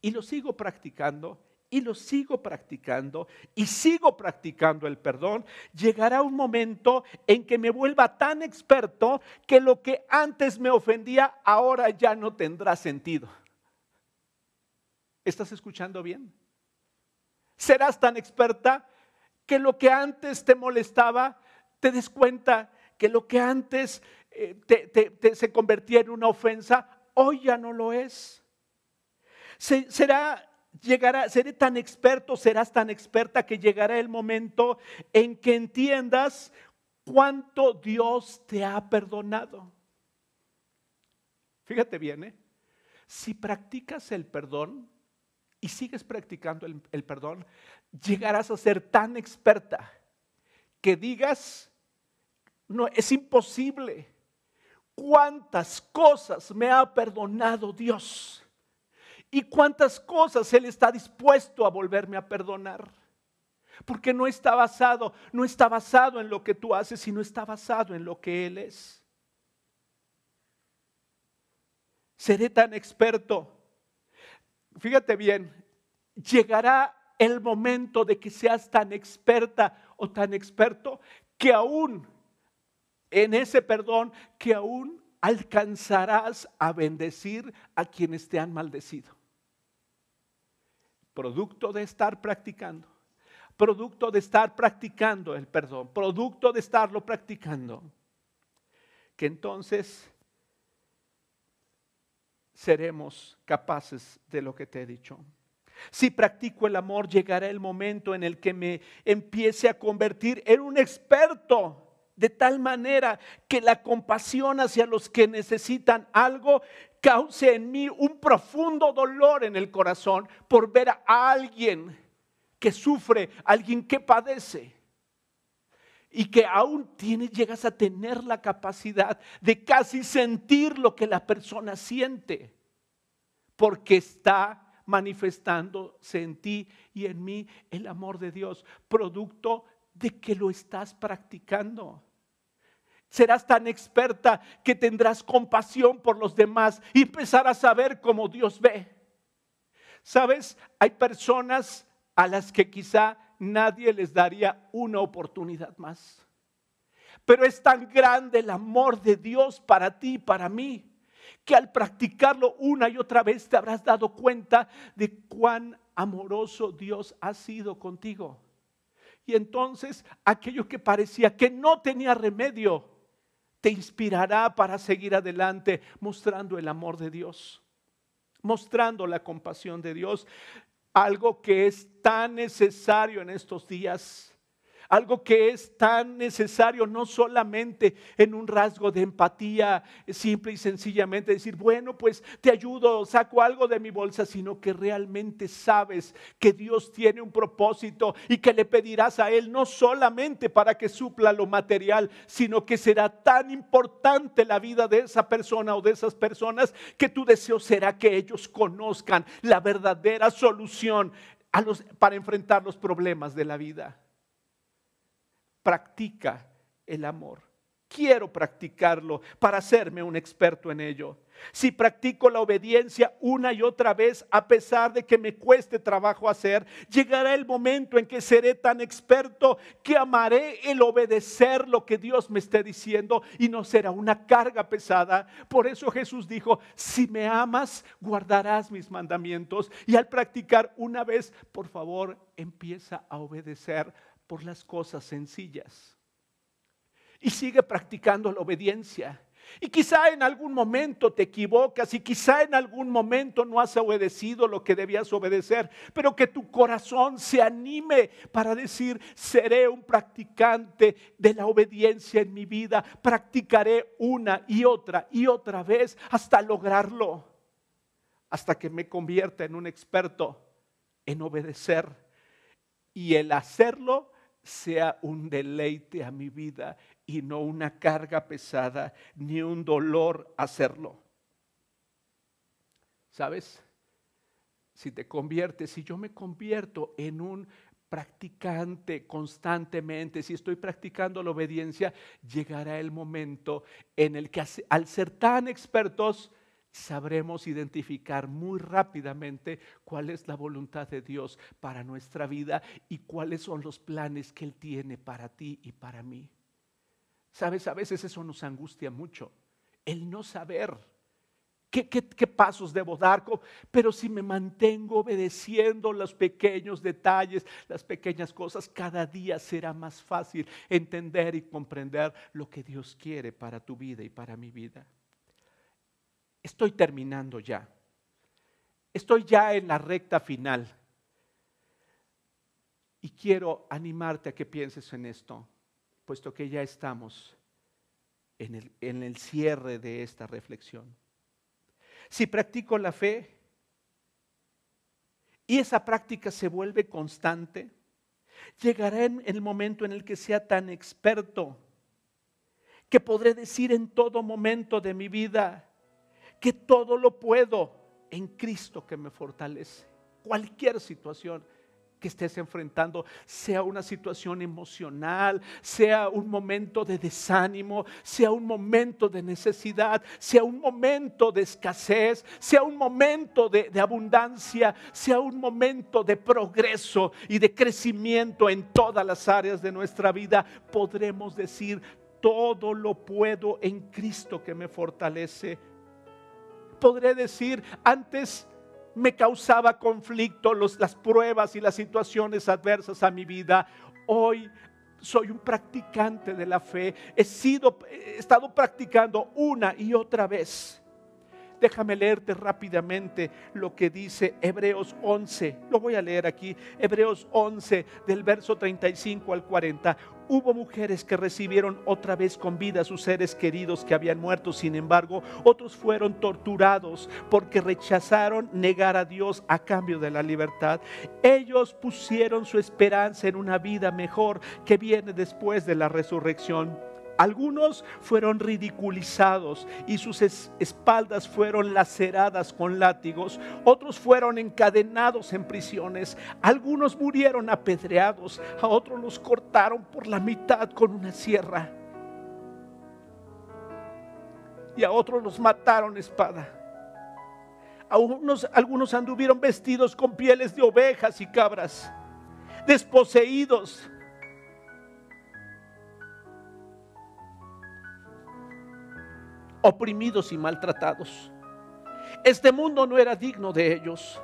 y lo sigo practicando, y lo sigo practicando y sigo practicando el perdón, llegará un momento en que me vuelva tan experto que lo que antes me ofendía ahora ya no tendrá sentido. ¿Estás escuchando bien? Serás tan experta que lo que antes te molestaba, te des cuenta que lo que antes eh, se convertía en una ofensa, hoy ya no lo es. será, llegará, seré tan experto, serás tan experta que llegará el momento en que entiendas cuánto Dios te ha perdonado. Fíjate bien, ¿eh? si practicas el perdón, y sigues practicando el, perdón, llegarás a ser tan experta que digas, no, es imposible. ¿Cuántas cosas me ha perdonado Dios? ¿Y cuántas cosas Él está dispuesto a volverme a perdonar? Porque no está basado, no está basado en lo que tú haces, sino está basado en lo que Él es. Seré tan experto fíjate bien, llegará el momento de que seas tan experta o tan experto que aún en ese perdón, que aún alcanzarás a bendecir a quienes te han maldecido. Producto de estar practicando, producto de estar practicando el perdón, producto de estarlo practicando, que entonces seremos capaces de lo que te he dicho. Si practico el amor, llegará el momento en el que me empiece a convertir en un experto, de tal manera que la compasión hacia los que necesitan algo cause en mí un profundo dolor en el corazón por ver a alguien que sufre, alguien que padece y que aún tienes, llegas a tener la capacidad de casi sentir lo que la persona siente, porque está manifestándose en ti y en mí el amor de Dios, producto de que lo estás practicando. Serás tan experta que tendrás compasión por los demás y empezarás a saber cómo Dios ve. Sabes, hay personas a las que quizá nadie les daría una oportunidad más. Pero es tan grande el amor de Dios para ti y para mí, que al practicarlo una y otra vez te habrás dado cuenta de cuán amoroso Dios ha sido contigo. Y entonces aquello que parecía que no tenía remedio, te inspirará para seguir adelante mostrando el amor de Dios, mostrando la compasión de Dios. Algo que es tan necesario en estos días algo que es tan necesario no solamente en un rasgo de empatía, simple y sencillamente decir, bueno, pues te ayudo, saco algo de mi bolsa, sino que realmente sabes que Dios tiene un propósito y que le pedirás a Él no solamente para que supla lo material, sino que será tan importante la vida de esa persona o de esas personas que tu deseo será que ellos conozcan la verdadera solución para enfrentar los problemas de la vida practica el amor. Quiero practicarlo para hacerme un experto en ello. Si practico la obediencia una y otra vez, a pesar de que me cueste trabajo hacer, llegará el momento en que seré tan experto que amaré el obedecer lo que Dios me esté diciendo y no será una carga pesada. Por eso Jesús dijo, si me amas, guardarás mis mandamientos. Y al practicar una vez, por favor, empieza a obedecer por las cosas sencillas. y sigue practicando la obediencia. Y quizá en algún momento te equivocas y quizá en algún momento no has obedecido lo que debías obedecer, pero que tu corazón se anime para decir, seré un practicante de la obediencia en mi vida, practicaré una y otra y otra vez hasta lograrlo, hasta que me convierta en un experto en obedecer y el hacerlo sea un deleite a mi vida y no una carga pesada ni un dolor hacerlo. ¿Sabes? Si te conviertes, si yo me convierto en un practicante constantemente, si estoy practicando la obediencia, llegará el momento en el que al ser tan expertos, sabremos identificar muy rápidamente cuál es la voluntad de Dios para nuestra vida y cuáles son los planes que Él tiene para ti y para mí. Sabes, a veces eso nos angustia mucho, el no saber qué, qué, pasos debo dar, pero si me mantengo obedeciendo los pequeños detalles, las pequeñas cosas, cada día será más fácil entender y comprender lo que Dios quiere para tu vida y para mi vida. Estoy terminando ya. Estoy ya en la recta final. Y quiero animarte a que pienses en esto, puesto que ya estamos en el, en el cierre de esta reflexión. Si practico la fe y esa práctica se vuelve constante, llegará en el momento en el que sea tan experto que podré decir en todo momento de mi vida, que todo lo puedo en Cristo que me fortalece. Cualquier situación que estés enfrentando, sea una situación emocional, sea un momento de desánimo, sea un momento de necesidad, sea un momento de escasez, sea un momento de, abundancia, sea un momento de progreso y de crecimiento en todas las áreas de nuestra vida, podremos decir, todo lo puedo en Cristo que me fortalece podré decir, antes me causaba conflicto los, las pruebas y las situaciones adversas a mi vida. Hoy soy un practicante de la fe. He sido, he estado practicando una y otra vez. Déjame leerte rápidamente lo que dice Hebreos 11. Lo voy a leer aquí. Hebreos 11 del verso 35 al 40. Hubo mujeres que recibieron otra vez con vida a sus seres queridos que habían muerto, sin embargo, otros fueron torturados porque rechazaron negar a Dios a cambio de la libertad. Ellos pusieron su esperanza en una vida mejor que viene después de la resurrección. Algunos fueron ridiculizados y sus espaldas fueron laceradas con látigos. Otros fueron encadenados en prisiones. Algunos murieron apedreados. A otros los cortaron por la mitad con una sierra. Y a otros los mataron espada. algunos anduvieron vestidos con pieles de ovejas y cabras, desposeídos oprimidos y maltratados. Este mundo no era digno de ellos.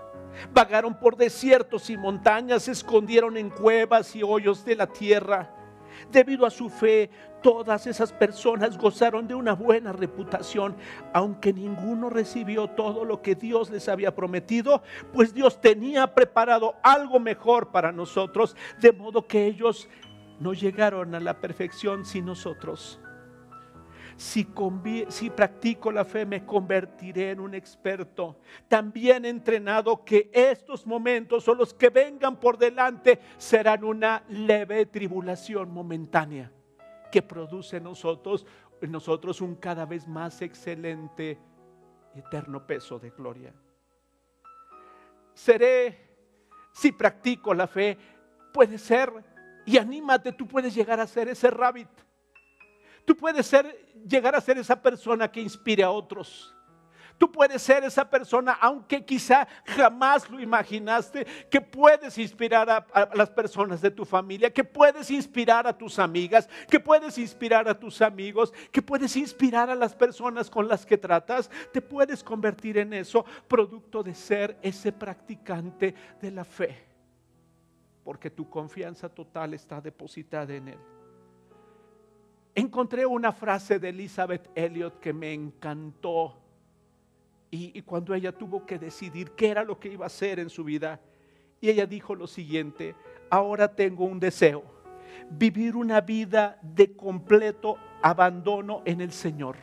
Vagaron por desiertos y montañas, se escondieron en cuevas y hoyos de la tierra. Debido a su fe, todas esas personas gozaron de una buena reputación, aunque ninguno recibió todo lo que Dios les había prometido, pues Dios tenía preparado algo mejor para nosotros, de modo que ellos no llegaron a la perfección sin nosotros. Si, practico la fe, me convertiré en un experto. También entrenado que estos momentos o los que vengan por delante serán una leve tribulación momentánea que produce en nosotros, en nosotros un cada vez más excelente eterno peso de gloria. Seré, si practico la fe, puede ser, y anímate, tú puedes llegar a ser ese rabbit Tú puedes ser, llegar a ser esa persona que inspire a otros. Tú puedes ser esa persona, aunque quizá jamás lo imaginaste, que puedes inspirar a, a, las personas de tu familia, que puedes inspirar a tus amigas, que puedes inspirar a tus amigos, que puedes inspirar a las personas con las que tratas. Te puedes convertir en eso, producto de ser ese practicante de la fe, porque tu confianza total está depositada en Él. Encontré una frase de Elizabeth Elliot que me encantó. Y, y, cuando ella tuvo que decidir qué era lo que iba a hacer en su vida, y ella dijo lo siguiente, ahora tengo un deseo, vivir una vida de completo abandono en el Señor,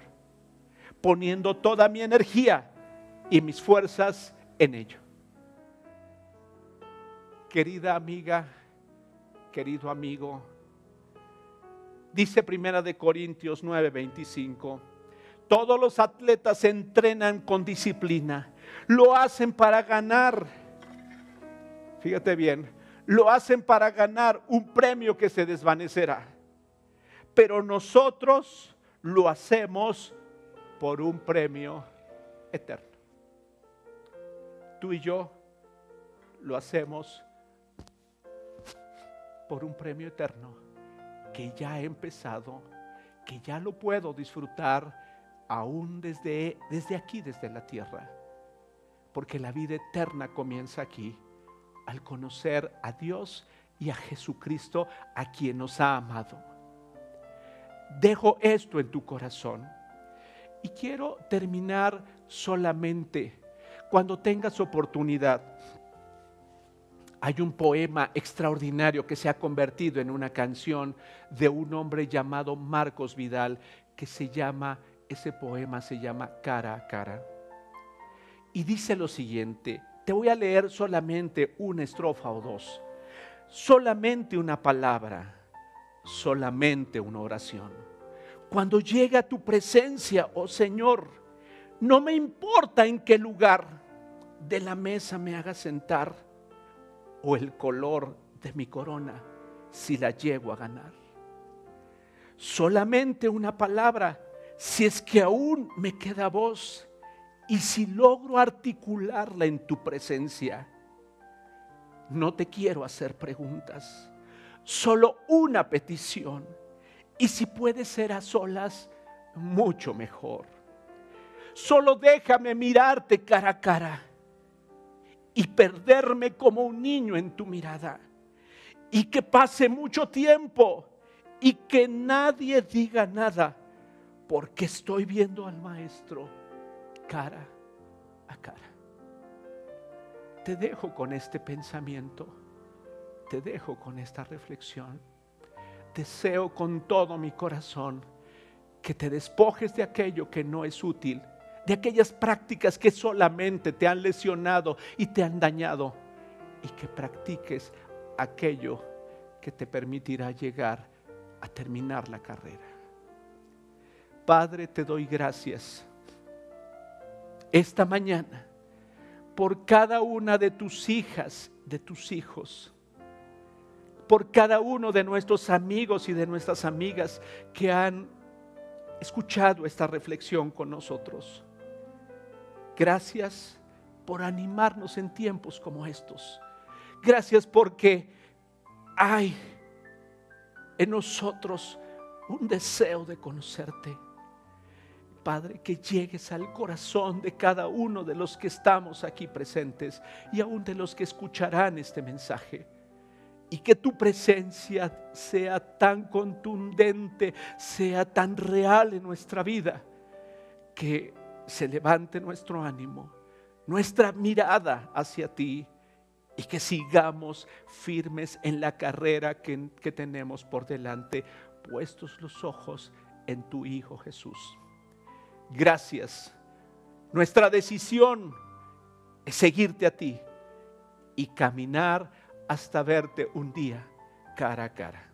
poniendo toda mi energía y mis fuerzas en ello. Querida amiga, querido amigo, dice Primera de Corintios 9:25, todos los atletas entrenan con disciplina, lo hacen para ganar. Fíjate bien, lo hacen para ganar un premio que se desvanecerá. Pero nosotros lo hacemos por un premio eterno. Tú y yo lo hacemos por un premio eterno que ya ha empezado, que ya lo puedo disfrutar aún desde, desde aquí, desde la tierra. Porque la vida eterna comienza aquí al conocer a Dios y a Jesucristo a quien nos ha amado. Dejo esto en tu corazón y quiero terminar solamente cuando tengas oportunidad hay un poema extraordinario que se ha convertido en una canción de un hombre llamado Marcos Vidal, que se llama, ese poema se llama Cara a Cara. Y dice lo siguiente, te voy a leer solamente una estrofa o dos, solamente una palabra, solamente una oración. Cuando llegue a tu presencia, oh Señor, no me importa en qué lugar de la mesa me haga sentar o el color de mi corona si la llego a ganar. Solamente una palabra, si es que aún me queda voz y si logro articularla en tu presencia. No te quiero hacer preguntas, solo una petición. Y si puede ser a solas, mucho mejor. Solo déjame mirarte cara a cara y perderme como un niño en tu mirada. Y que pase mucho tiempo y que nadie diga nada, porque estoy viendo al maestro cara a cara. Te dejo con este pensamiento, te dejo con esta reflexión. Deseo con todo mi corazón que te despojes de aquello que no es útil de aquellas prácticas que solamente te han lesionado y te han dañado y que practiques aquello que te permitirá llegar a terminar la carrera. Padre, te doy gracias esta mañana por cada una de tus hijas, de tus hijos, por cada uno de nuestros amigos y de nuestras amigas que han escuchado esta reflexión con nosotros. Gracias por animarnos en tiempos como estos. Gracias porque hay en nosotros un deseo de conocerte. Padre, que llegues al corazón de cada uno de los que estamos aquí presentes y aún de los que escucharán este mensaje. Y que tu presencia sea tan contundente, sea tan real en nuestra vida, que se levante nuestro ánimo, nuestra mirada hacia ti y que sigamos firmes en la carrera que, que, tenemos por delante, puestos los ojos en tu Hijo Jesús. Gracias. Nuestra decisión es seguirte a ti y caminar hasta verte un día cara a cara.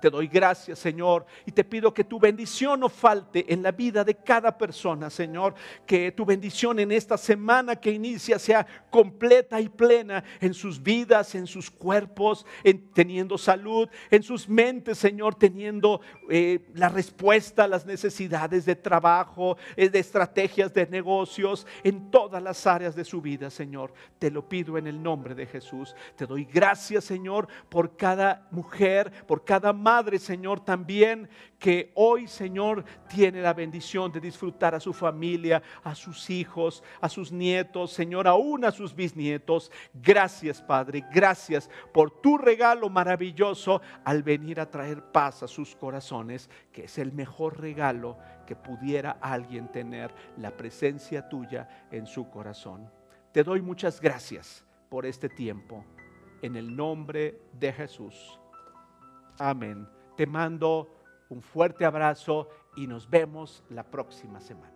Te doy gracias, Señor, y te pido que tu bendición no falte en la vida de cada persona, Señor. Que tu bendición en esta semana que inicia sea completa y plena en sus vidas, en sus cuerpos, en teniendo salud, en sus mentes, Señor, teniendo eh, la respuesta a las necesidades de trabajo, eh, de estrategias de negocios, en todas las áreas de su vida, Señor. Te lo pido en el nombre de Jesús. Te doy gracias, Señor, por cada mujer, por cada madre, Señor, también que hoy, Señor, tiene la bendición de disfrutar a su familia, a sus hijos, a sus nietos, Señor, aún a sus bisnietos. Gracias, Padre, gracias por tu regalo maravilloso al venir a traer paz a sus corazones, que es el mejor regalo que pudiera alguien tener, la presencia tuya en su corazón. Te doy muchas gracias por este tiempo. En el nombre de Jesús. Amén. Te mando un fuerte abrazo y nos vemos la próxima semana.